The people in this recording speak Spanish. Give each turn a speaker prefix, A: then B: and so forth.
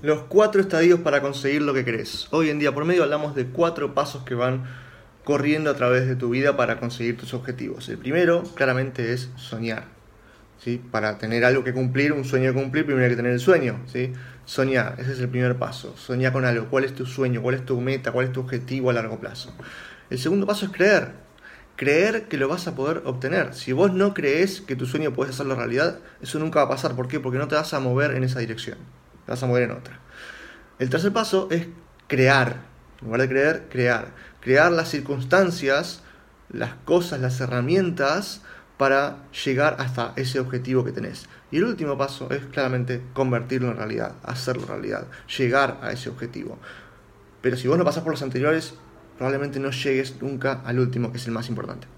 A: Los cuatro estadios para conseguir lo que querés. Hoy en día, por medio, hablamos de cuatro pasos que van corriendo a través de tu vida para conseguir tus objetivos. El primero, claramente, es soñar. ¿sí? Para tener algo que cumplir, un sueño que cumplir, primero hay que tener el sueño. ¿sí? Soñar, ese es el primer paso. Soñar con algo. ¿Cuál es tu sueño? ¿Cuál es tu meta? ¿Cuál es tu objetivo a largo plazo? El segundo paso es creer. Creer que lo vas a poder obtener. Si vos no crees que tu sueño puedes hacerlo realidad, eso nunca va a pasar. ¿Por qué? Porque no te vas a mover en esa dirección vas a mover en otra. El tercer paso es crear. En lugar de creer, crear. Crear las circunstancias, las cosas, las herramientas para llegar hasta ese objetivo que tenés. Y el último paso es claramente convertirlo en realidad, hacerlo realidad, llegar a ese objetivo. Pero si vos no pasás por los anteriores, probablemente no llegues nunca al último, que es el más importante.